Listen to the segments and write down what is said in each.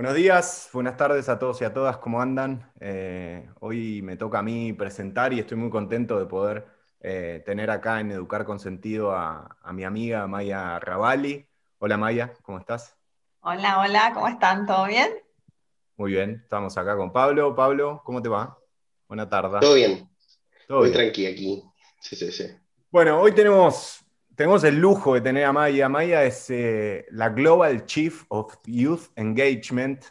Buenos días, buenas tardes a todos y a todas, ¿cómo andan? Eh, hoy me toca a mí presentar y estoy muy contento de poder eh, tener acá en Educar con Sentido a, mi amiga Maya Ravalli. Hola Maya, ¿cómo estás? Hola, hola, ¿cómo están? ¿Todo bien? Muy bien, estamos acá con Pablo. Pablo, ¿cómo te va? Buena tarde. Todo bien. Todo muy tranquilo aquí. Sí, sí, sí. Bueno, hoy tenemos tenemos el lujo de tener a Maya. Maya es eh, la Global Chief of Youth Engagement.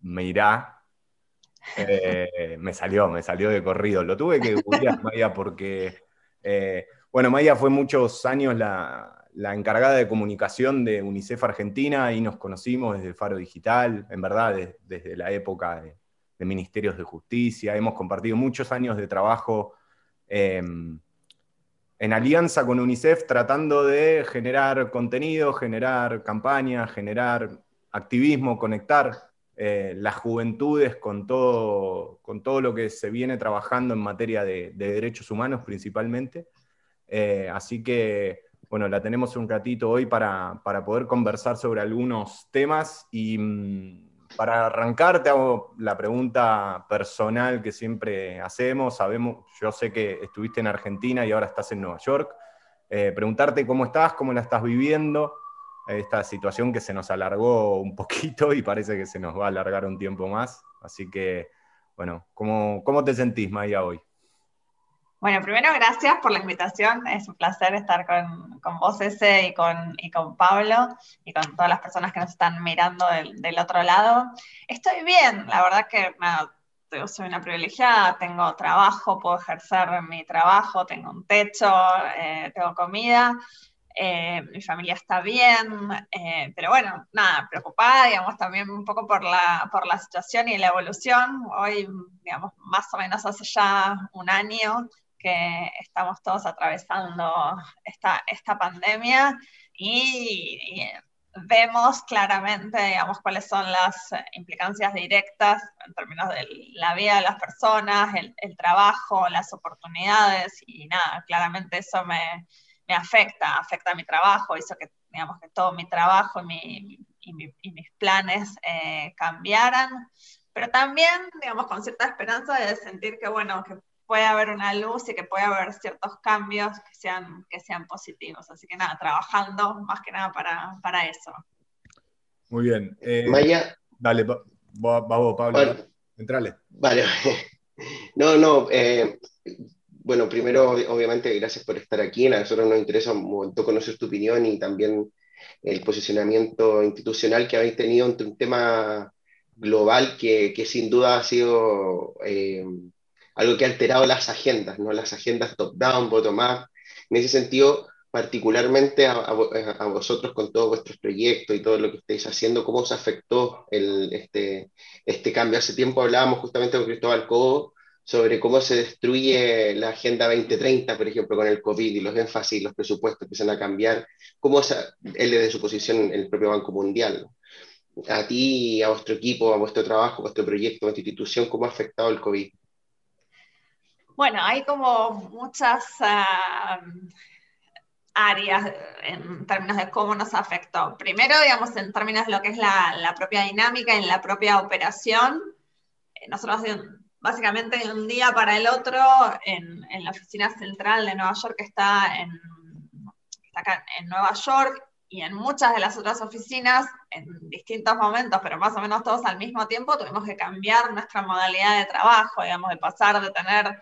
Me irá. Eh, me salió, me salió de corrido. Lo tuve que googlear, Maya, porque, eh, bueno, Maya fue muchos años la, encargada de comunicación de UNICEF Argentina y nos conocimos desde Faro Digital, en verdad, desde la época de, de, Ministerios de Justicia. Hemos compartido muchos años de trabajo en alianza con UNICEF tratando de generar contenido, generar campañas, generar activismo, conectar eh, las juventudes con todo, con todo lo que se viene trabajando en materia de, derechos humanos principalmente. Eh, así que, bueno, la tenemos un ratito hoy para, para poder conversar sobre algunos temas y mm, para arrancar, te hago la pregunta personal que siempre hacemos. Sabemos, yo sé que estuviste en Argentina y ahora estás en Nueva York. Eh, preguntarte cómo estás, cómo la estás viviendo, esta situación que se nos alargó un poquito y parece que se nos va a alargar un tiempo más. Así que, bueno, ¿cómo, cómo te sentís, Maya, hoy? Bueno, primero gracias por la invitación. Es un placer estar con, con vos, ese, y con, y con Pablo, y con todas las personas que nos están mirando del, otro lado. Estoy bien, la verdad que yo soy una privilegiada, tengo trabajo, puedo ejercer mi trabajo, tengo un techo, eh, tengo comida. Eh, mi familia está bien, eh, pero bueno, nada, preocupada, digamos, también un poco por la, por la situación y la evolución. Hoy, digamos, más o menos hace ya un año que estamos todos atravesando esta, esta pandemia y, vemos claramente, digamos, cuáles son las implicancias directas en términos de la vida de las personas, el, trabajo, las oportunidades y nada, claramente eso me, me, afecta, afecta a mi trabajo, hizo que, digamos, que todo mi trabajo y, y, mis planes eh, cambiaran, pero también, digamos, con cierta esperanza de sentir que, bueno, que puede haber una luz y que puede haber ciertos cambios que sean, que sean positivos. Así que nada, trabajando más que nada para, para eso. Muy bien. Eh, Maya. Dale, va, vos, Pablo. Vale. Entrale. Vale. No, no. Eh, bueno, primero, obviamente, gracias por estar aquí. A nosotros nos interesa un montón conocer tu opinión y también el posicionamiento institucional que habéis tenido ante un tema global que, que sin duda ha sido eh, algo que ha alterado las agendas, ¿no? las agendas top-down, bottom-up. En ese sentido, particularmente a, vosotros con todos vuestros proyectos y todo lo que estáis haciendo, ¿cómo os afectó el, este, este cambio? Hace tiempo hablábamos justamente con Cristóbal Cobo sobre cómo se destruye la Agenda 2030, por ejemplo, con el COVID y los énfasis los presupuestos empiezan a cambiar, cómo él desde su posición en el propio Banco Mundial. A ti, a vuestro equipo, a vuestro trabajo, a vuestro proyecto, a vuestra institución, ¿cómo ha afectado el COVID? Bueno, hay como muchas ah, áreas en términos de cómo nos afectó. Primero, digamos, en términos de lo que es la, propia dinámica, en la propia operación. Eh, nosotros básicamente de un día para el otro en, la oficina central de Nueva York que está está acá en Nueva York y en muchas de las otras oficinas, en distintos momentos, pero más o menos todos al mismo tiempo, tuvimos que cambiar nuestra modalidad de trabajo, digamos, de pasar de tener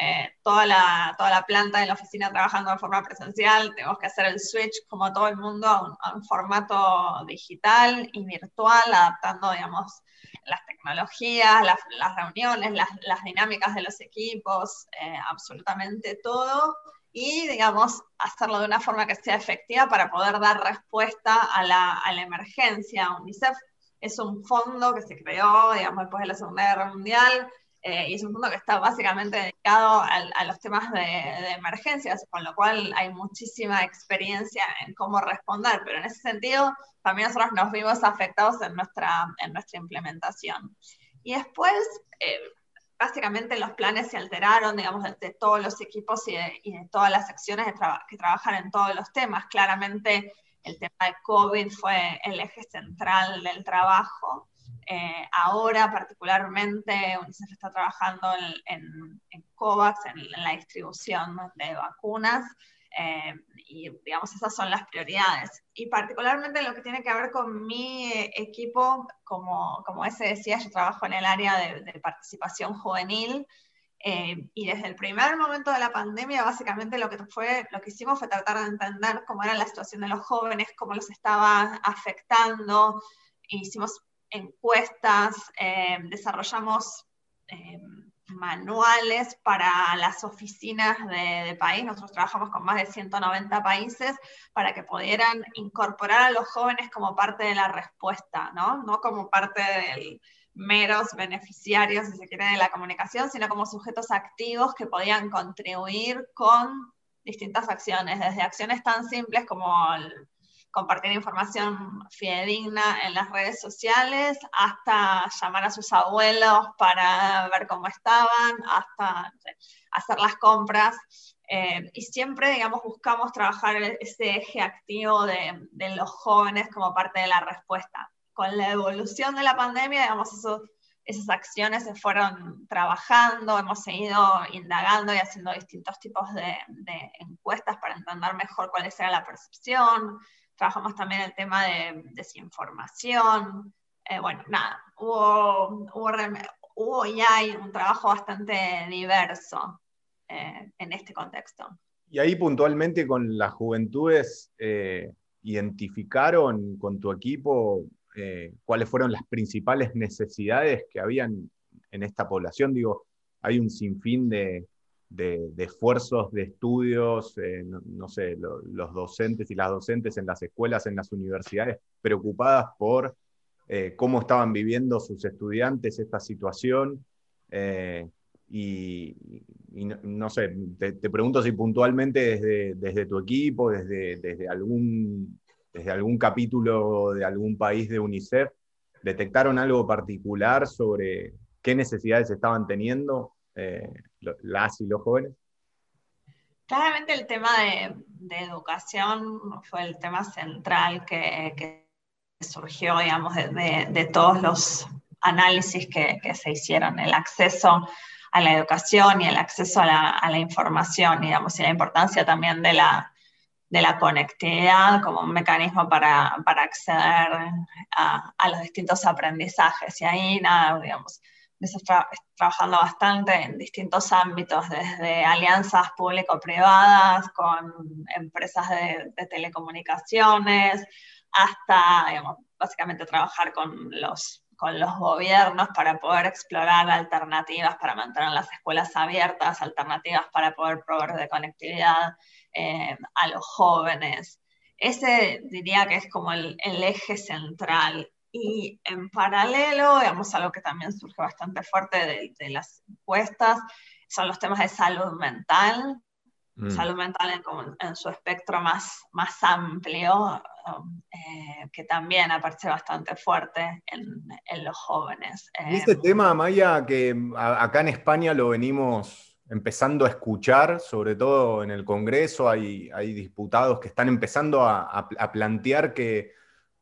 eh, toda, la, toda la planta de la oficina trabajando de forma presencial, tenemos que hacer el switch como todo el mundo a un, formato digital y virtual, adaptando, digamos, las tecnologías, las, reuniones, las, las, dinámicas de los equipos, eh, absolutamente todo, y, digamos, hacerlo de una forma que sea efectiva para poder dar respuesta a la, a la emergencia. UNICEF es un fondo que se creó, digamos, después de la Segunda Guerra Mundial, eh, y es un fondo que está básicamente dedicado a, los temas de, emergencias, con lo cual hay muchísima experiencia en cómo responder, pero en ese sentido también nosotros nos vimos afectados en nuestra, en nuestra implementación. Y después, eh, básicamente los planes se alteraron, digamos, de, todos los equipos y de, todas las secciones que trabajan en todos los temas. Claramente el tema de COVID fue el eje central del trabajo. Eh, ahora particularmente UNICEF está trabajando en, COVAX, en, la distribución de vacunas, eh, y digamos esas son las prioridades. Y particularmente lo que tiene que ver con mi equipo, como, como ese decía, yo trabajo en el área de participación juvenil, eh, y desde el primer momento de la pandemia, básicamente lo que, fue, lo que hicimos fue tratar de entender cómo era la situación de los jóvenes, cómo los estaba afectando. Hicimos encuestas, eh, desarrollamos eh, manuales para las oficinas de, país. Nosotros trabajamos con más de 190 países para que pudieran incorporar a los jóvenes como parte de la respuesta, ¿no? No como parte del meros beneficiarios, si se quiere, de la comunicación, sino como sujetos activos que podían contribuir con distintas acciones, desde acciones tan simples como compartir información fidedigna en las redes sociales, hasta llamar a sus abuelos para ver cómo estaban, hasta hacer las compras. Eh, y siempre, digamos, buscamos trabajar ese eje activo de, de los jóvenes como parte de la respuesta con la evolución de la pandemia, digamos, esas acciones se fueron trabajando, hemos seguido indagando y haciendo distintos tipos de, encuestas para entender mejor cuál era la percepción. Trabajamos también el tema de desinformación. Eh, bueno, nada, hubo, hubo, y hay un trabajo bastante diverso eh, en este contexto. Y ahí puntualmente con las juventudes, eh, ¿identificaron con tu equipo eh, cuáles fueron las principales necesidades que habían en esta población. Digo, hay un sinfín de, esfuerzos, de estudios, eh, no, sé, los docentes y las docentes en las escuelas, en las universidades, preocupadas por eh, cómo estaban viviendo sus estudiantes esta situación. y, no, sé, te, pregunto si puntualmente desde, desde tu equipo, desde, desde algún desde algún capítulo de algún país de UNICEF, detectaron algo particular sobre qué necesidades estaban teniendo eh, las y los jóvenes? Claramente el tema de, educación fue el tema central que, surgió, digamos, de, todos los análisis que, se hicieron, el acceso a la educación y el acceso a la, a la información, digamos, y la importancia también de la, de la conectividad como un mecanismo para, acceder a, los distintos aprendizajes. Y ahí, nada, digamos, trabajando bastante en distintos ámbitos, desde alianzas público-privadas con empresas de, telecomunicaciones, hasta, digamos, básicamente trabajar con los, con los gobiernos para poder explorar alternativas para mantener las escuelas abiertas, alternativas para poder proveer de conectividad eh, a los jóvenes. Ese diría que es como el, eje central. Y en paralelo, digamos, algo que también surge bastante fuerte de, las encuestas, son los temas de salud mental, mm. salud mental en, su espectro más, más amplio, um, eh, que también aparece bastante fuerte en, los jóvenes. Y este eh, tema, Maya, que acá en España lo venimos empezando a escuchar, sobre todo en el Congreso, hay, hay diputados que están empezando a, plantear que,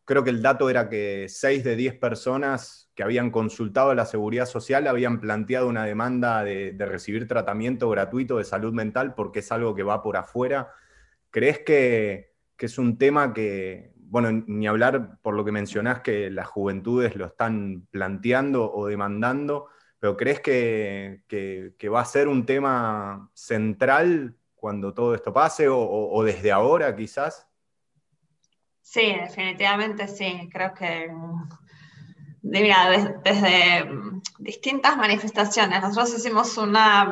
creo que el dato era que 6 de 10 personas que habían consultado la seguridad social habían planteado una demanda de, recibir tratamiento gratuito de salud mental porque es algo que va por afuera. ¿Crees que, que es un tema que, bueno, ni hablar por lo que mencionás que las juventudes lo están planteando o demandando? pero ¿crees que, va a ser un tema central cuando todo esto pase o, desde ahora quizás? Sí, definitivamente sí. Creo que desde, distintas manifestaciones, nosotros hicimos una,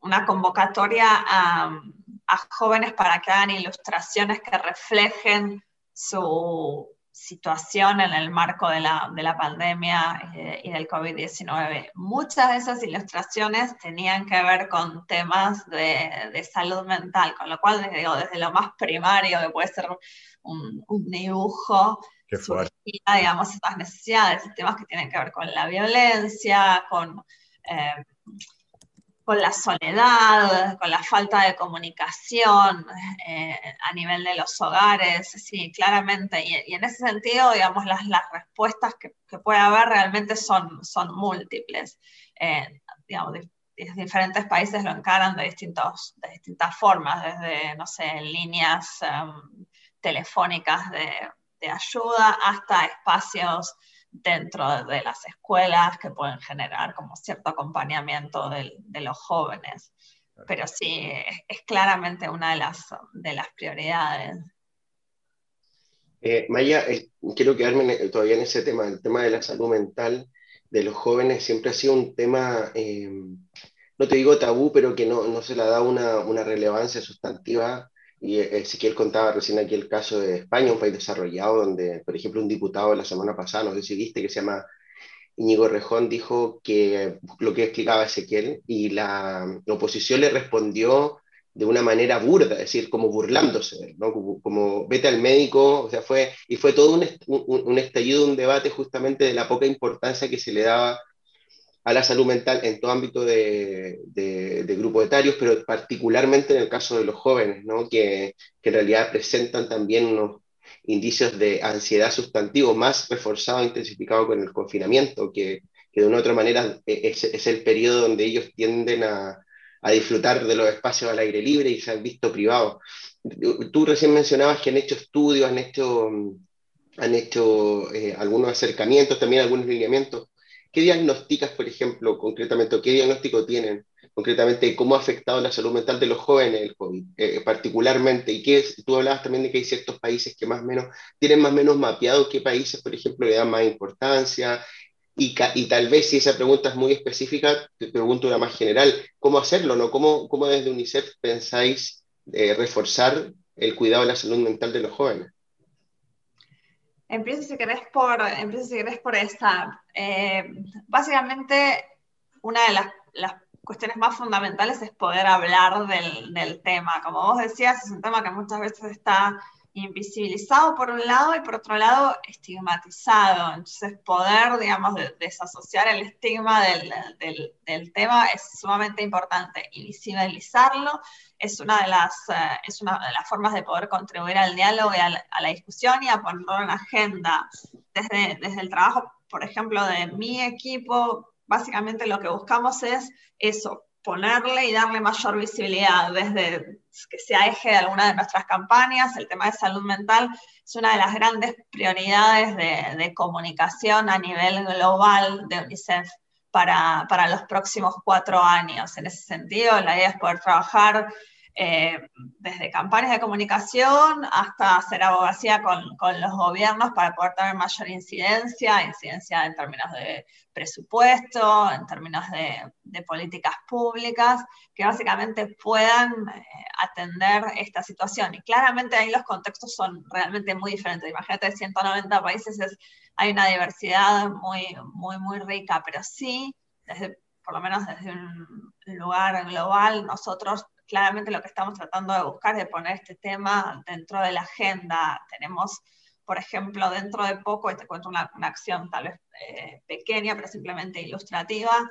una convocatoria a, a jóvenes para que hagan ilustraciones que reflejen su, situación en el marco de la, de la pandemia eh, y del COVID-19. Muchas de esas ilustraciones tenían que ver con temas de, de salud mental, con lo cual digo, desde lo más primario, que puede ser un, un dibujo, surgía, digamos, estas necesidades, temas que tienen que ver con la violencia, con... Eh, con la soledad, con la falta de comunicación eh, a nivel de los hogares, sí, claramente. Y, en ese sentido, digamos, las, las respuestas que, que, puede haber realmente son, son múltiples. Eh, digamos, diferentes países lo encaran de, distintos, de distintas formas, desde, no sé, líneas em, telefónicas de, de ayuda hasta espacios dentro de las escuelas que pueden generar como cierto acompañamiento de, los jóvenes. Pero sí, es, claramente una de las, de las prioridades. Eh, Maya, eh, quiero quedarme todavía en ese tema, el tema de la salud mental de los jóvenes siempre ha sido un tema, eh, no te digo tabú, pero que no, no se le da una, una relevancia sustantiva y eh, Ezequiel contaba recién aquí el caso de España, un país desarrollado, donde, por ejemplo, un diputado la semana pasada, no sé si que se llama Íñigo Rejón, dijo que lo que explicaba Ezequiel, y la, oposición le respondió de una manera burda, es decir, como burlándose, ¿no? como, vete al médico, o sea, fue, y fue todo un, un estallido, un debate justamente de la poca importancia que se le daba a la salud mental en todo ámbito de, de, grupos etarios, pero particularmente en el caso de los jóvenes, ¿no? que, en realidad presentan también unos indicios de ansiedad sustantivo más reforzado e intensificado con el confinamiento, que, de una u otra manera es, es, el periodo donde ellos tienden a, a disfrutar de los espacios al aire libre y se han visto privados. Tú recién mencionabas que han hecho estudios, han hecho, han hecho eh, algunos acercamientos, también algunos lineamientos. ¿Qué diagnosticas, por ejemplo, concretamente, o qué diagnóstico tienen concretamente, cómo ha afectado la salud mental de los jóvenes el COVID, eh, particularmente? Y qué es, tú hablabas también de que hay ciertos países que más o menos tienen más o menos mapeado qué países, por ejemplo, le dan más importancia. Y, y, tal vez si esa pregunta es muy específica, te pregunto una más general, ¿cómo hacerlo? No? ¿Cómo, cómo desde UNICEF pensáis eh, reforzar el cuidado de la salud mental de los jóvenes? Empiezo si querés por, empiezo si querés por esta. Eh, básicamente, una de las, las, cuestiones más fundamentales es poder hablar del, del, tema. Como vos decías, es un tema que muchas veces está invisibilizado por un lado y por otro lado estigmatizado. Entonces poder, digamos, desasociar el estigma del, del, tema es sumamente importante y visibilizarlo es una, de las, eh, es una de las formas de poder contribuir al diálogo y a la, a discusión y a ponerlo en agenda. Desde, desde el trabajo, por ejemplo, de mi equipo, básicamente lo que buscamos es eso, ponerle y darle mayor visibilidad desde que sea eje de alguna de nuestras campañas. El tema de salud mental es una de las grandes prioridades de, comunicación a nivel global de UNICEF para, para, los próximos cuatro años. En ese sentido, la idea es poder trabajar eh, desde campañas de comunicación hasta hacer abogacía con, con, los gobiernos para poder tener mayor incidencia, incidencia en términos de presupuesto, en términos de, políticas públicas, que básicamente puedan eh, atender esta situación. Y claramente ahí los contextos son realmente muy diferentes. Imagínate, 190 países, es, hay una diversidad muy, muy, muy rica, pero sí, por lo menos desde un lugar global, nosotros claramente lo que estamos tratando de buscar es poner este tema dentro de la agenda. Tenemos, por ejemplo, dentro de poco, y te cuento una, acción tal vez eh, pequeña, pero simplemente ilustrativa,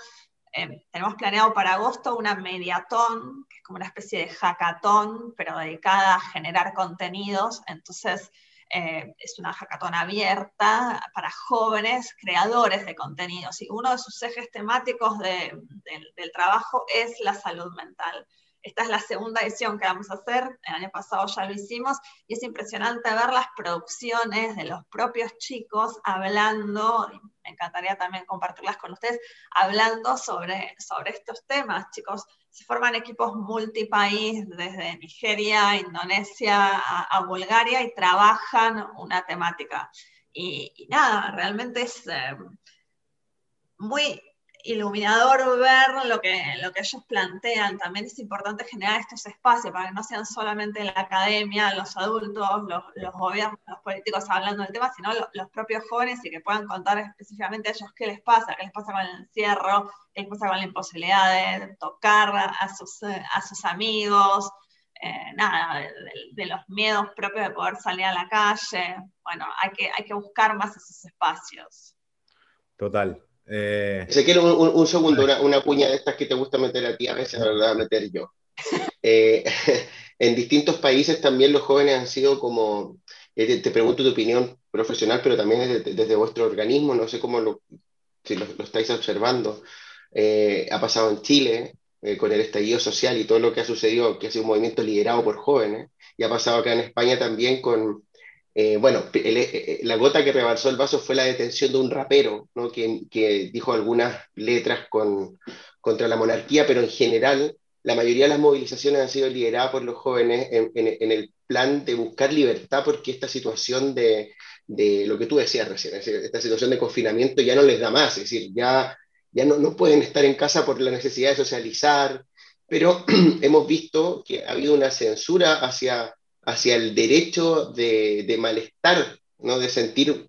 eh, tenemos planeado para agosto una mediatón, que es como una especie de hackathon, pero dedicada a generar contenidos. Entonces, eh, es una hackathon abierta para jóvenes creadores de contenidos. Y uno de sus ejes temáticos de, de, del trabajo es la salud mental. Esta es la segunda edición que vamos a hacer, el año pasado ya lo hicimos, y es impresionante ver las producciones de los propios chicos hablando, me encantaría también compartirlas con ustedes, hablando sobre, sobre estos temas. Chicos, se forman equipos multipaís desde Nigeria, Indonesia a, Bulgaria y trabajan una temática. Y, y nada, realmente es eh, muy iluminador ver lo que, lo que ellos plantean. También es importante generar estos espacios para que no sean solamente la academia, los adultos, los, los gobiernos, los políticos hablando del tema, sino los, propios jóvenes y que puedan contar específicamente a ellos qué les pasa, qué les pasa con el encierro, qué les pasa con la imposibilidad de tocar a sus, a sus amigos. Eh, nada, de, de, los miedos propios de poder salir a la calle. Bueno, hay que, hay que buscar más esos espacios. Total, Eh... un, segundo, una, una, cuña de estas que te gusta meter a ti, a veces la verdad meter yo. Eh, en distintos países también los jóvenes han sido como, eh, te, pregunto tu opinión profesional, pero también desde, vuestro organismo, no sé cómo lo, si lo, estáis observando. Eh, ha pasado en Chile con el estallido social y todo lo que ha sucedido, que ha sido un movimiento liderado por jóvenes, y ha pasado acá en España también con, bueno, la gota que rebalsó el vaso fue la detención de un rapero, ¿no? que, que dijo algunas letras con, contra la monarquía, pero en general la mayoría de las movilizaciones han sido lideradas por los jóvenes en, el plan de buscar libertad porque esta situación de, lo que tú decías recién, esta situación de confinamiento ya no les da más, es decir, ya, ya no, no pueden estar en casa por la necesidad de socializar, pero hemos visto que ha habido una censura hacia, hacia el derecho de, malestar, ¿no? de sentir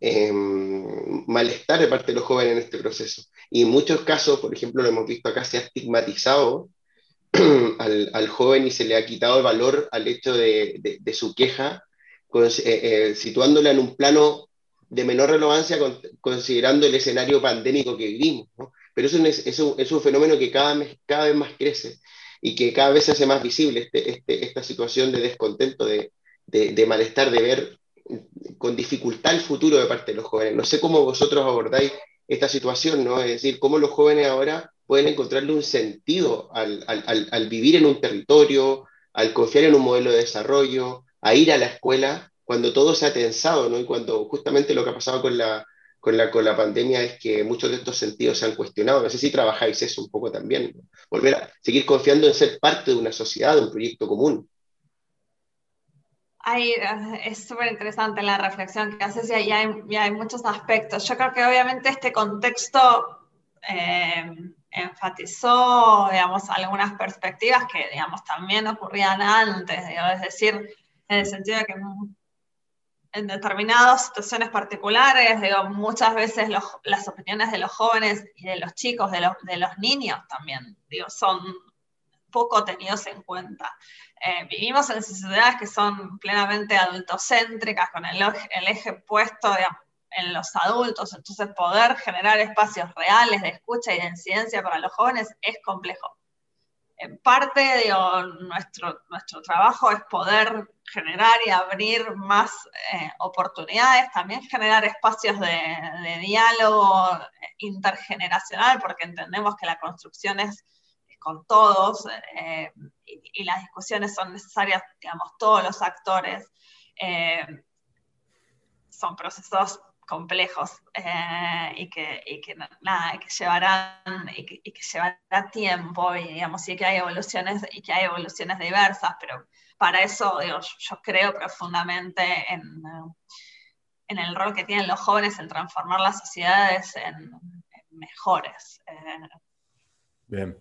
em, malestar de parte de los jóvenes en este proceso. Y en muchos casos, por ejemplo, lo hemos visto acá, se ha estigmatizado al, joven y se le ha quitado el valor al hecho de, su queja, eh, eh, situándola en un plano de menor relevancia considerando el escenario pandémico que vivimos. Pero es un, es, un, es un, fenómeno que cada, cada vez más crece y que cada vez se hace más visible este, este, esta situación de descontento, de, de, malestar, de ver con dificultad el futuro de parte de los jóvenes. No sé cómo vosotros abordáis esta situación, ¿no? Es decir, cómo los jóvenes ahora pueden encontrarle un sentido al, al, al, vivir en un territorio, al confiar en un modelo de desarrollo, a ir a la escuela, cuando todo se ha tensado, ¿no? Y cuando justamente lo que ha pasado con la, con la, con la pandemia es que muchos de estos sentidos se han cuestionado. No sé si trabajáis eso un poco también, volver a seguir confiando en ser parte de una sociedad, de un proyecto común. Ay, es súper interesante la reflexión que haces y hay, muchos aspectos. Yo creo que obviamente este contexto eh, enfatizó, digamos, algunas perspectivas que, digamos, también ocurrían antes, es decir, en el sentido de que en determinadas situaciones particulares, digo, muchas veces las opiniones de los jóvenes y de los chicos, de los, de los niños también, digo, son poco tenidos en cuenta. Eh, vivimos en sociedades que son plenamente adultocéntricas, con el, el eje puesto, en los adultos, entonces poder generar espacios reales de escucha y de incidencia para los jóvenes es complejo. En parte, digo, nuestro, nuestro trabajo es poder generar y abrir más eh, oportunidades, también generar espacios de, diálogo intergeneracional, porque entendemos que la construcción es, con todos eh, y, las discusiones son necesarias, digamos, todos los actores. Eh, son procesos complejos eh, y, que, y, que, nada, que llevarán y que, llevará tiempo y digamos y que hay evoluciones y que hay evoluciones diversas pero para eso digo, yo creo profundamente en, en, el rol que tienen los jóvenes en transformar las sociedades en, mejores eh. bien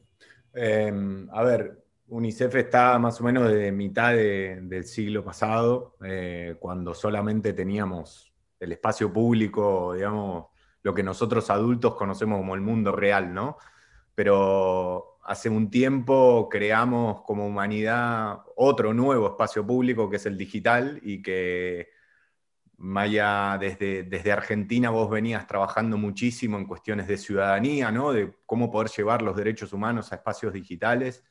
em, a ver UNICEF está más o menos de mitad del siglo pasado, eh, cuando solamente teníamos el espacio público, digamos, lo que nosotros adultos conocemos como el mundo real, ¿no? Pero hace un tiempo creamos como humanidad otro nuevo espacio público que es el digital y que Maya, desde, desde Argentina vos venías trabajando muchísimo en cuestiones de ciudadanía, ¿no? De cómo poder llevar los derechos humanos a espacios digitales.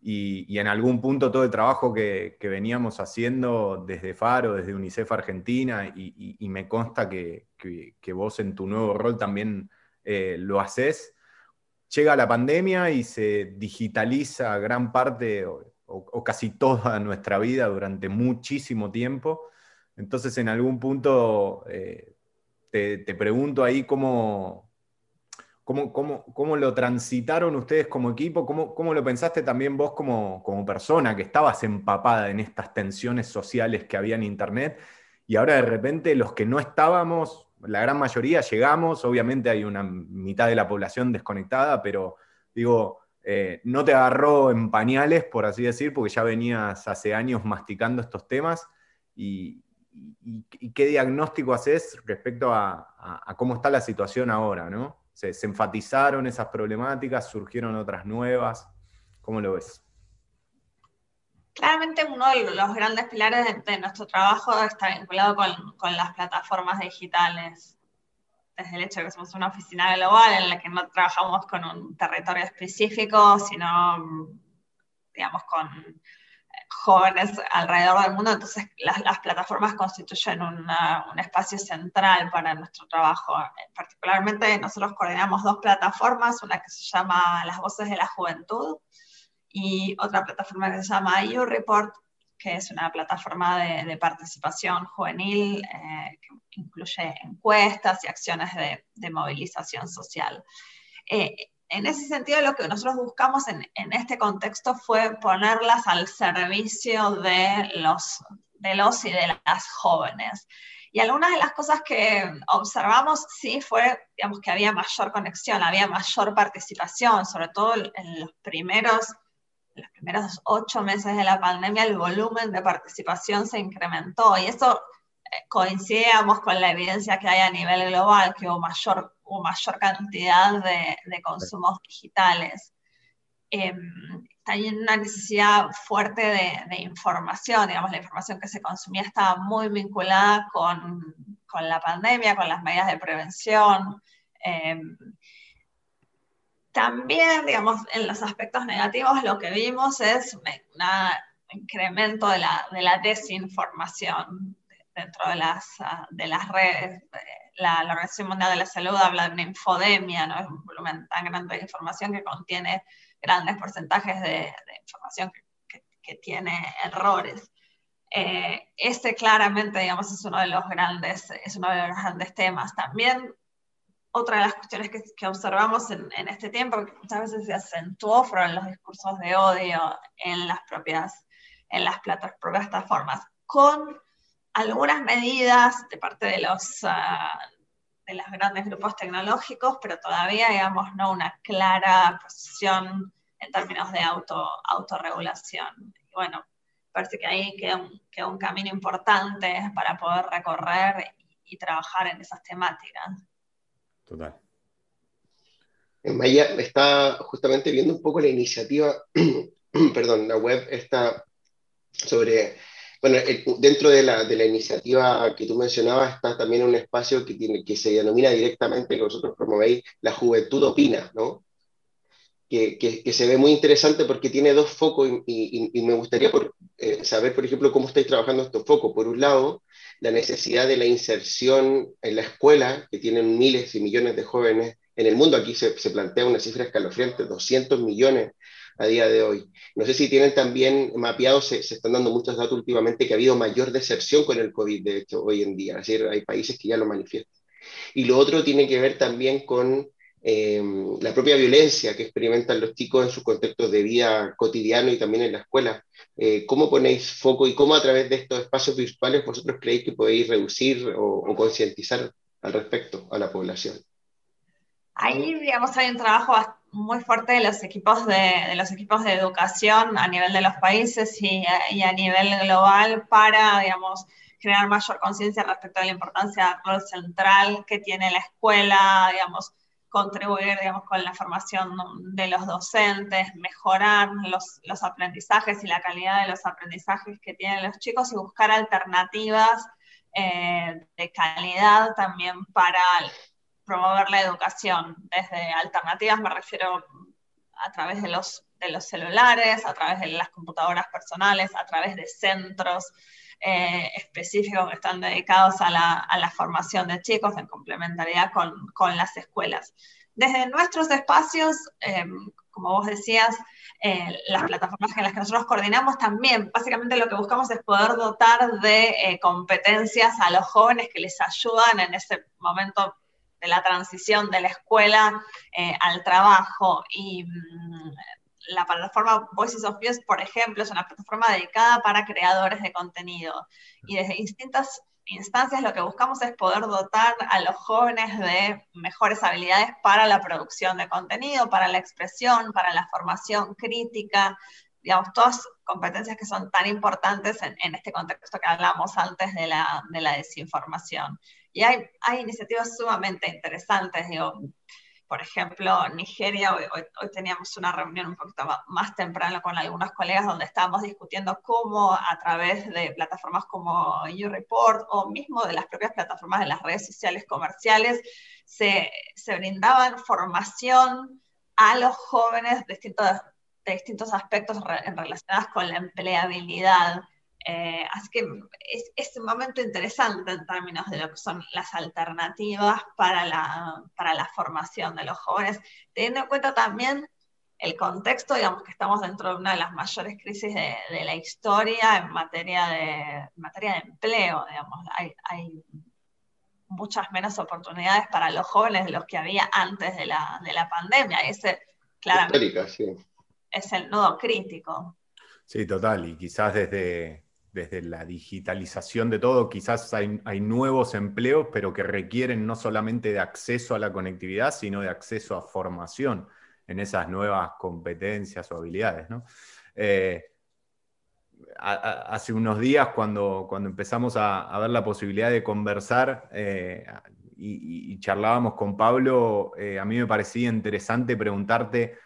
Y, en algún punto todo el trabajo que, veníamos haciendo desde Faro, desde UNICEF Argentina, y, me consta que, vos en tu nuevo rol también eh, lo haces, llega la pandemia y se digitaliza gran parte o, casi toda nuestra vida durante muchísimo tiempo. Entonces en algún punto eh, te, te pregunto ahí cómo, ¿Cómo, cómo, cómo lo transitaron ustedes como equipo? ¿Cómo, cómo lo pensaste también vos como, como, persona que estabas empapada en estas tensiones sociales que había en Internet? Y ahora de repente los que no estábamos, la gran mayoría llegamos, obviamente hay una mitad de la población desconectada, pero digo, eh, no te agarró en pañales, por así decir, porque ya venías hace años masticando estos temas. Y, qué diagnóstico haces respecto a, a, a, cómo está la situación ahora, ¿no? Se, enfatizaron esas problemáticas, surgieron otras nuevas. ¿Cómo lo ves? Claramente uno de los grandes pilares de, nuestro trabajo está vinculado con, las plataformas digitales. desde el hecho de que somos una oficina global en la que no trabajamos con un territorio específico, sino, digamos, con jóvenes alrededor del mundo, entonces las, plataformas constituyen un espacio central para nuestro trabajo. Particularmente nosotros coordinamos dos plataformas, una que se llama Las Voces de la Juventud y otra plataforma que se llama EU Report, que es una plataforma de, participación juvenil eh, que incluye encuestas y acciones de, movilización social. Eh, en ese sentido, lo que nosotros buscamos en, este contexto fue ponerlas al servicio de los, de y de las jóvenes. Y algunas de las cosas que observamos sí fue, digamos, que había mayor conexión, había mayor participación, sobre todo en los primeros, en los primeros ocho meses de la pandemia, el volumen de participación se incrementó y eso eh, coincidíamos con la evidencia que hay a nivel global, que hubo mayor o mayor cantidad de, consumos digitales. Eh, hay una necesidad fuerte de, información, digamos, la información que se consumía estaba muy vinculada con, con la pandemia, con las medidas de prevención. Em, también, digamos, en los aspectos negativos lo que vimos es un incremento de la, de la desinformación dentro de las, de las redes la, Organización Mundial de la Salud habla de una infodemia, ¿no? Es un volumen tan grande de información que contiene grandes porcentajes de, información que, tiene errores. Eh, este claramente, digamos, es uno de los grandes, es uno de los grandes temas. También otra de las cuestiones que, observamos en, este tiempo, que muchas veces se acentuó, fueron los discursos de odio en las propias, en las plataformas, con algunas medidas de parte de los, ah, de los grandes grupos tecnológicos, pero todavía, digamos, no una clara posición en términos de auto, autorregulación. Y bueno, parece que ahí queda un, queda un camino importante para poder recorrer y, trabajar en esas temáticas. Total. En Maya está justamente viendo un poco la iniciativa, perdón, la web está sobre bueno, dentro de la, de la, iniciativa que tú mencionabas está también un espacio que, tiene, que se denomina directamente, que vosotros promovéis, la juventud opina, ¿no? Que, que, que se ve muy interesante porque tiene dos focos y, y, me gustaría por, eh, saber, por ejemplo, cómo estáis trabajando estos focos. Por un lado, la necesidad de la inserción en la escuela, que tienen miles y millones de jóvenes en el mundo. Aquí se, se plantea una cifra escalofriante, 200 millones a día de hoy. No sé si tienen también mapeado, se, están dando muchos datos últimamente, que ha habido mayor deserción con el COVID, de hecho, hoy en día. Es decir, hay países que ya lo manifiestan. Y lo otro tiene que ver también con eh, la propia violencia que experimentan los chicos en sus contextos de vida cotidiano y también en la escuela. Eh, ¿Cómo ponéis foco y cómo a través de estos espacios virtuales vosotros creéis que podéis reducir o, o concientizar al respecto a la población? Ahí, digamos, hay un trabajo muy fuerte de los equipos de, los equipos de educación a nivel de los países y, a nivel global para, digamos, generar mayor conciencia respecto a la importancia del rol central que tiene la escuela, digamos, contribuir, digamos, con la formación de los docentes, mejorar los, los aprendizajes y la calidad de los aprendizajes que tienen los chicos y buscar alternativas eh, de calidad también para promover la educación desde alternativas, me refiero a través de los, de los celulares, a través de las computadoras personales, a través de centros eh, específicos que están dedicados a la, a la, formación de chicos en complementariedad con, con las escuelas. Desde nuestros espacios, em, como vos decías, eh, las plataformas en las que nosotros coordinamos también, básicamente lo que buscamos es poder dotar de eh, competencias a los jóvenes que les ayudan en ese momento de la transición de la escuela eh, al trabajo. Y mm, la plataforma Voices of Youth, por ejemplo, es una plataforma dedicada para creadores de contenido. Y desde distintas instancias lo que buscamos es poder dotar a los jóvenes de mejores habilidades para la producción de contenido, para la expresión, para la formación crítica, digamos, todas competencias que son tan importantes en, este contexto que hablamos antes de la, de la desinformación. Y hay, hay iniciativas sumamente interesantes, digo, por ejemplo, Nigeria, hoy, hoy, teníamos una reunión un poquito más, temprano con algunos colegas donde estábamos discutiendo cómo a través de plataformas como YouReport o mismo de las propias plataformas de las redes sociales comerciales se, se brindaban formación a los jóvenes de distintos, de distintos aspectos relacionados con la empleabilidad, eh, así que es, es, un momento interesante en términos de lo que son las alternativas para la, para la formación de los jóvenes, teniendo en cuenta también el contexto, digamos que estamos dentro de una de las mayores crisis de, de la historia en materia de, materia de empleo, digamos, hay, hay, muchas menos oportunidades para los jóvenes de los que había antes de la, de la pandemia, ese claramente sí. es el nodo crítico. Sí, total, y quizás desde, desde la digitalización de todo, quizás hay, nuevos empleos, pero que requieren no solamente de acceso a la conectividad, sino de acceso a formación en esas nuevas competencias o habilidades. Eh, hace unos días, cuando, cuando empezamos a, ver la posibilidad de conversar eh, y, charlábamos con Pablo, eh, a mí me parecía interesante preguntarte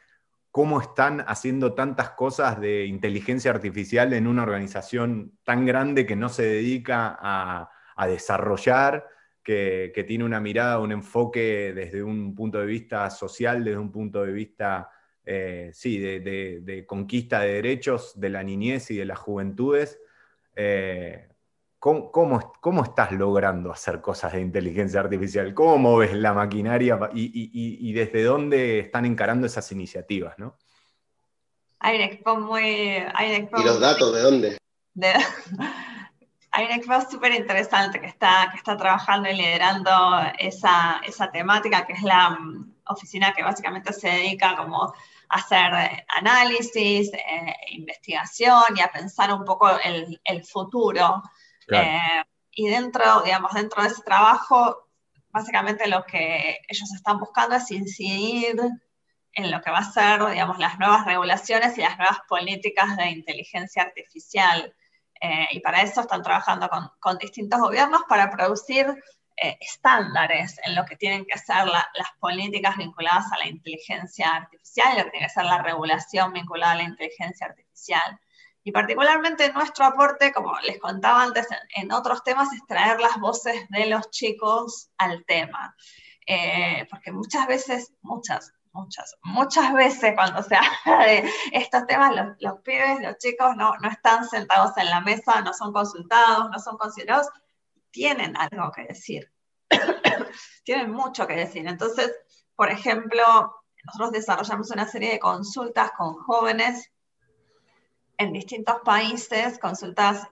cómo están haciendo tantas cosas de inteligencia artificial en una organización tan grande que no se dedica a, desarrollar, que, tiene una mirada, un enfoque desde un punto de vista social, desde un punto de vista, eh, sí, de, conquista de derechos de la niñez y de las juventudes. Eh, ¿Cómo, estás logrando hacer cosas de inteligencia artificial? ¿Cómo moves la maquinaria y, desde dónde están encarando esas iniciativas? ¿no? Hay un equipo muy... ¿Y los datos de dónde? hay un equipo súper interesante que está, que está trabajando y liderando esa, temática, que es la mm, oficina que básicamente se dedica como a hacer análisis, eh, investigación y a pensar un poco el, el futuro eh, y dentro, digamos, dentro de ese trabajo, básicamente lo que ellos están buscando es incidir en lo que va a ser, digamos, las nuevas regulaciones y las nuevas políticas de inteligencia artificial. Eh, y para eso están trabajando con, con distintos gobiernos para producir eh, estándares en lo que tienen que ser las políticas vinculadas a la inteligencia artificial, lo que tiene que ser la regulación vinculada a la inteligencia artificial. Y particularmente nuestro aporte, como les contaba antes en, otros temas, es traer las voces de los chicos al tema. Eh, porque muchas veces, muchas, muchas, muchas veces cuando se habla de estos temas, los, los pibes, los chicos no, no, están sentados en la mesa, no son consultados, no son considerados, tienen algo que decir. tienen mucho que decir. Entonces, por ejemplo, nosotros desarrollamos una serie de consultas con jóvenes en distintos países, consultas,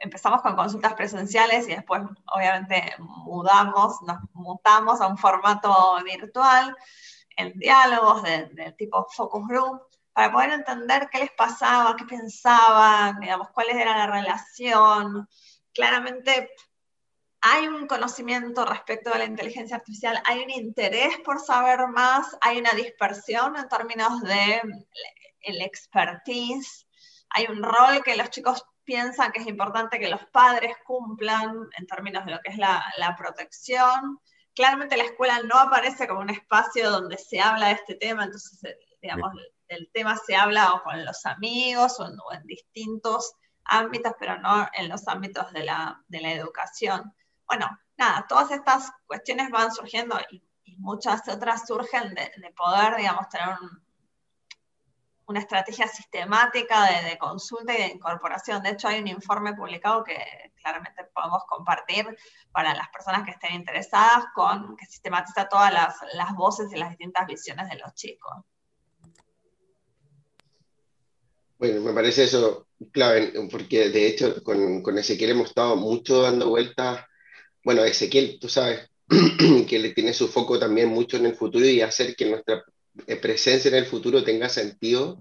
empezamos con consultas presenciales y después obviamente mudamos, nos mutamos a un formato virtual, en diálogos de, tipo focus group, para poder entender qué les pasaba, qué pensaban, digamos, cuál era la relación. Claramente hay un conocimiento respecto a la inteligencia artificial, hay un interés por saber más, hay una dispersión en términos de el expertise hay un rol que los chicos piensan que es importante que los padres cumplan en términos de lo que es la, protección. Claramente la escuela no aparece como un espacio donde se habla de este tema, entonces, eh, digamos, el tema se habla o con los amigos o en, distintos ámbitos, pero no en los ámbitos de la, educación. Bueno, nada, todas estas cuestiones van surgiendo y, muchas otras surgen de, de poder, digamos, tener un, una estrategia sistemática de, consulta y de incorporación. De hecho, hay un informe publicado que claramente podemos compartir para las personas que estén interesadas, con, que sistematiza todas las, voces y las distintas visiones de los chicos. Bueno, me parece eso clave, porque de hecho con, con Ezequiel hemos estado mucho dando vueltas. Bueno, Ezequiel, tú sabes que le tiene su foco también mucho en el futuro y hacer que nuestra presencia en el futuro tenga sentido,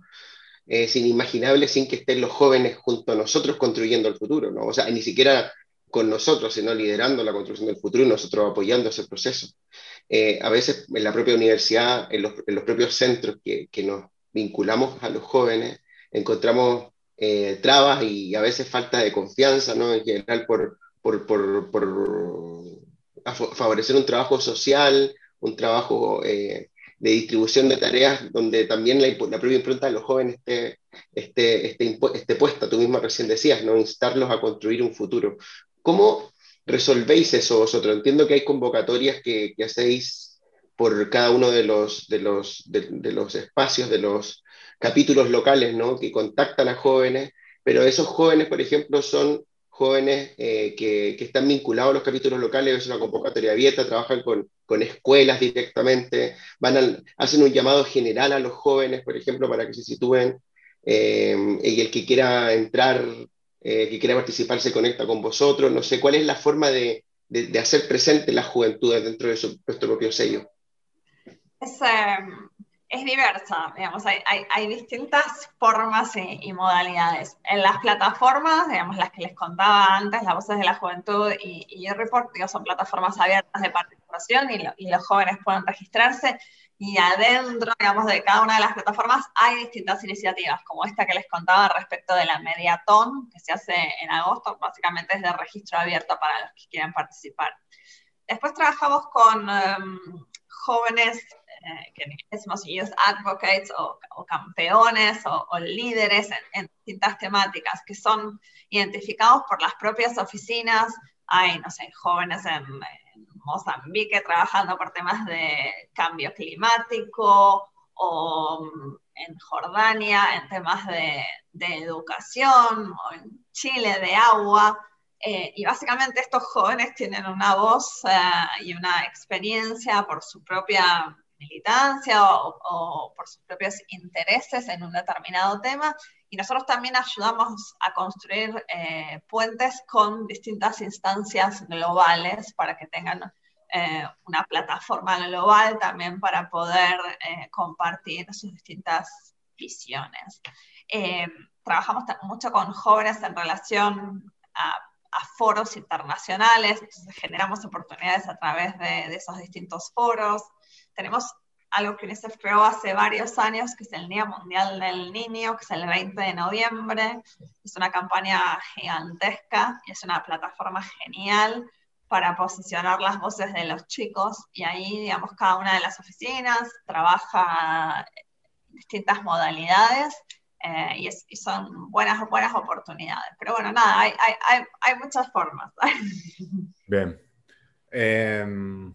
es inimaginable sin que estén los jóvenes junto a nosotros construyendo el futuro, ¿no? O sea, ni siquiera con nosotros, sino liderando la construcción del futuro y nosotros apoyando ese proceso. Eh, a veces en la propia universidad, en los, en los propios centros que, que, nos vinculamos a los jóvenes, encontramos eh, trabas y a veces falta de confianza, ¿no? En general por, por, por, por favorecer un trabajo social un trabajo eh, de distribución de tareas donde también la, la propia impronta de los jóvenes esté, esté, esté, esté, puesta, tú misma recién decías, ¿no? instarlos a construir un futuro. ¿Cómo resolvéis eso vosotros? Entiendo que hay convocatorias que, que hacéis por cada uno de los, de, los, de, los espacios, de los capítulos locales, ¿no? que contactan a jóvenes, pero esos jóvenes, por ejemplo, son jóvenes eh, que, que, están vinculados a los capítulos locales, es una convocatoria abierta, trabajan con, con escuelas directamente, van hacen un llamado general a los jóvenes, por ejemplo, para que se sitúen, eh, y el que quiera entrar, eh, que quiera participar, se conecta con vosotros, no sé, ¿cuál es la forma de, de, de hacer presente las juventudes dentro de su, nuestro propio sello? Es, um es diversa, digamos, hay, hay, hay distintas formas y, y, modalidades. En las plataformas, digamos, las que les contaba antes, las voces de la juventud y, y report, digamos, son plataformas abiertas de participación y, lo, y, los jóvenes pueden registrarse. Y adentro, digamos, de cada una de las plataformas hay distintas iniciativas, como esta que les contaba respecto de la Mediatón, que se hace en agosto, básicamente es de registro abierto para los que quieran participar. Después trabajamos con um, jóvenes eh, que en youth advocates o, o campeones o, o líderes en, en, distintas temáticas que son identificados por las propias oficinas. Hay, no sé, jóvenes en, en Mozambique trabajando por temas de cambio climático o en Jordania en temas de, de educación o en Chile de agua. Eh, y básicamente estos jóvenes tienen una voz uh, y una experiencia por su propia militancia o, por sus propios intereses en un determinado tema. Y nosotros también ayudamos a construir eh, puentes con distintas instancias globales para que tengan eh, una plataforma global también para poder eh, compartir sus distintas visiones. Trabajamos mucho con jóvenes en relación a, foros internacionales, generamos oportunidades a través de esos distintos foros tenemos algo que UNICEF creó hace varios años, que es el Día Mundial del Niño, que es el 20 de noviembre. Es una campaña gigantesca y es una plataforma genial para posicionar las voces de los chicos y ahí, digamos, cada una de las oficinas trabaja distintas modalidades eh, y, es, y, son buenas, buenas oportunidades. Pero bueno, nada, hay, hay, hay muchas formas. Bien. Eh...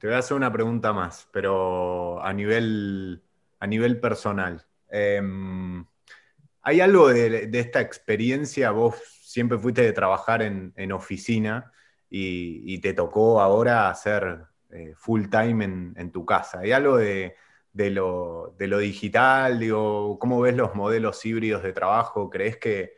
Te voy a hacer una pregunta más, pero a nivel, a nivel personal. Eh, ¿Hay algo de, esta experiencia? Vos siempre fuiste de trabajar en, oficina y, te tocó ahora hacer eh, full time en, en, tu casa. ¿Hay algo de, de, lo, de lo digital? Digo, ¿Cómo ves los modelos híbridos de trabajo? ¿Crees que,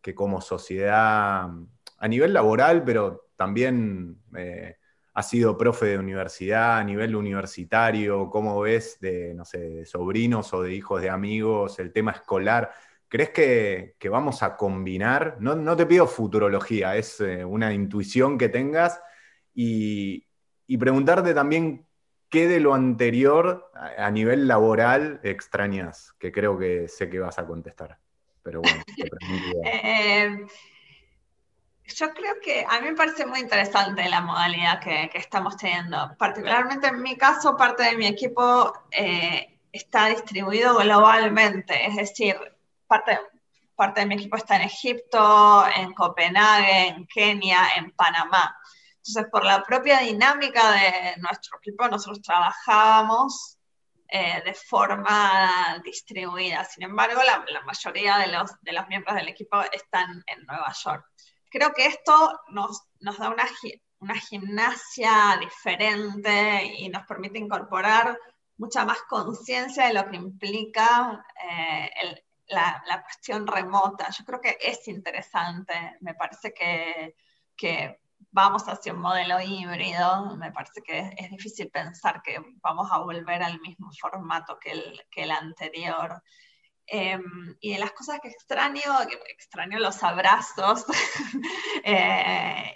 que como sociedad, a nivel laboral, pero también... Eh, has sido profe de universidad a nivel universitario, ¿cómo ves de, no sé, sobrinos o de hijos de amigos, el tema escolar? ¿Crees que, vamos a combinar? No, no, te pido futurología, es eh, una intuición que tengas y, y, preguntarte también qué de lo anterior a, nivel laboral extrañas, que creo que sé que vas a contestar. Pero bueno, te yo creo que a mí me parece muy interesante la modalidad que, que estamos teniendo. Particularmente en mi caso, parte de mi equipo eh, está distribuido globalmente, es decir, parte, parte de mi equipo está en Egipto, en Copenhague, en Kenia, en Panamá. Entonces, por la propia dinámica de nuestro equipo, nosotros trabajábamos eh, de forma distribuida. Sin embargo, la, la mayoría de los, de los miembros del equipo están en Nueva York creo que esto nos, da una, gimnasia diferente y nos permite incorporar mucha más conciencia de lo que implica eh, la, cuestión remota. Yo creo que es interesante, me parece que, vamos hacia un modelo híbrido, me parece que es, difícil pensar que vamos a volver al mismo formato que el anterior. Eh, y de las cosas que extraño, extraño los abrazos, eh,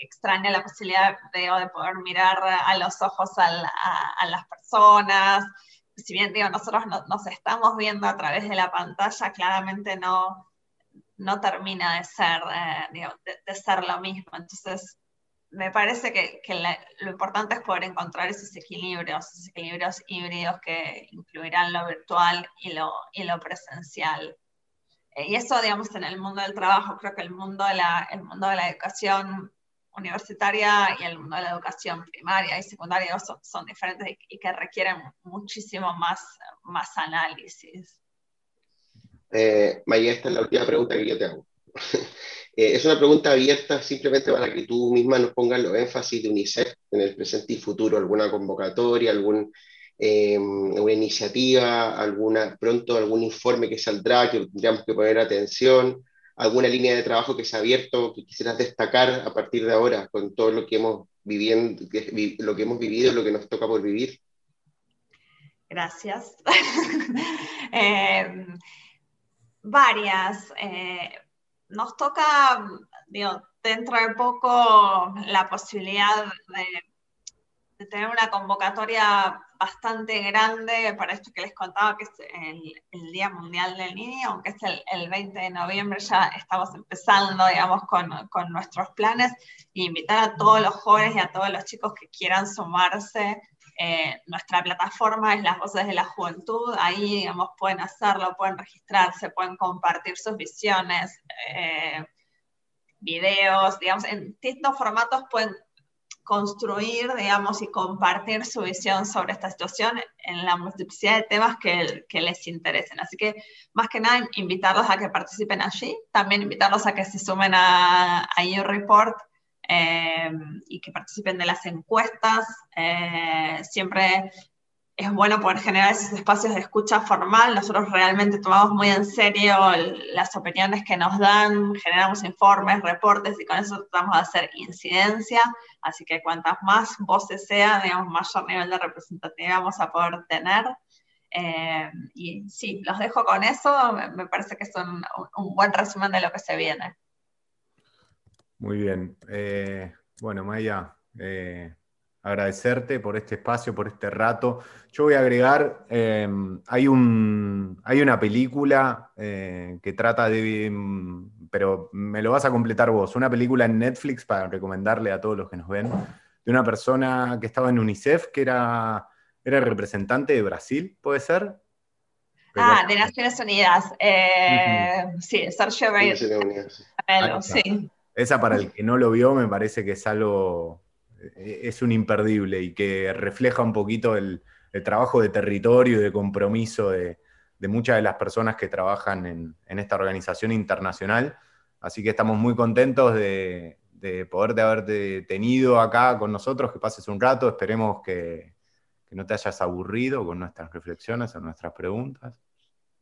extraño la posibilidad de, de, poder mirar a los ojos a, a, a las personas. Si bien digo, nosotros no, nos estamos viendo a través de la pantalla, claramente no, no termina de ser, eh, de, ser lo mismo. Entonces, me parece que, lo importante es poder encontrar esos equilibrios, esos equilibrios híbridos que incluirán lo virtual y lo, presencial. Eh, y eso, digamos, en el mundo del trabajo, creo que el mundo de la, mundo de la educación universitaria y el mundo de la educación primaria y secundaria son, diferentes y, que requieren muchísimo más, más análisis. Eh, esta es la última pregunta que yo te. Eh, es una pregunta abierta simplemente para que tú misma nos pongas los énfasis de UNICEF en el presente y futuro, alguna convocatoria, algún, eh, alguna iniciativa, alguna, pronto algún informe que saldrá que tendríamos que poner atención, alguna línea de trabajo que se ha abierto que quisieras destacar a partir de ahora con todo lo que hemos, viviendo, lo que hemos vivido, lo que nos toca por vivir. Gracias. eh, varias nos toca, dentro de poco la posibilidad de, tener una convocatoria bastante grande para esto que les contaba, que es el, Día Mundial del Niño, aunque es el, 20 de noviembre, ya estamos empezando, digamos, con, con, nuestros planes, e invitar a todos los jóvenes y a todos los chicos que quieran sumarse eh, nuestra plataforma es Las Voces de la Juventud, ahí digamos, pueden hacerlo, pueden registrarse, pueden compartir sus visiones, eh, videos, digamos, en distintos formatos pueden construir, digamos, y compartir su visión sobre esta situación en la multiplicidad de temas que, que, les interesen. Así que, más que nada, invitarlos a que participen allí, también invitarlos a que se sumen a, a YouReport eh, y que participen de las encuestas. Eh, siempre es bueno poder generar esos espacios de escucha formal. Nosotros realmente tomamos muy en serio las opiniones que nos dan, generamos informes, reportes y con eso tratamos de hacer incidencia. Así que cuantas más voces sean, digamos, mayor nivel de representatividad vamos a poder tener. Eh, y sí, los dejo con eso. Me parece que es un buen resumen de lo que se viene. Muy bien. Eh, bueno, Maya, eh, agradecerte por este espacio, por este rato. Yo voy a agregar, eh, hay, un, hay una película que trata de, pero me lo vas a completar vos, una película en Netflix para recomendarle a todos los que nos ven, de una persona que estaba en UNICEF, que era, era representante de Brasil, ¿puede ser? Ah, de Naciones Unidas. Sí, Sergio Reyes. Sí. Esa para el que no lo vio me parece que es algo, eh, es un imperdible y que refleja un poquito el, trabajo de territorio y de compromiso de, muchas de las personas que trabajan en, esta organización internacional. Así que estamos muy contentos de, de poder haberte tenido acá con nosotros, que pases un rato. Esperemos que, no te hayas aburrido con nuestras reflexiones o nuestras preguntas.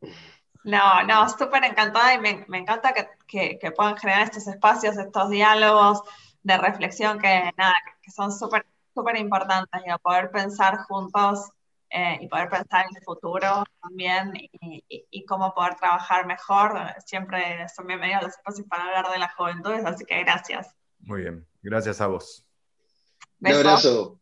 No, no, súper encantada y me, encanta que, puedan generar estos espacios, estos diálogos de reflexión que, nada, que son súper súper importantes y poder pensar juntos eh, y poder pensar en el futuro también y, cómo poder trabajar mejor. Siempre son bienvenidos los espacios para hablar de las juventudes, así que gracias. Muy bien, gracias a vos. Un abrazo.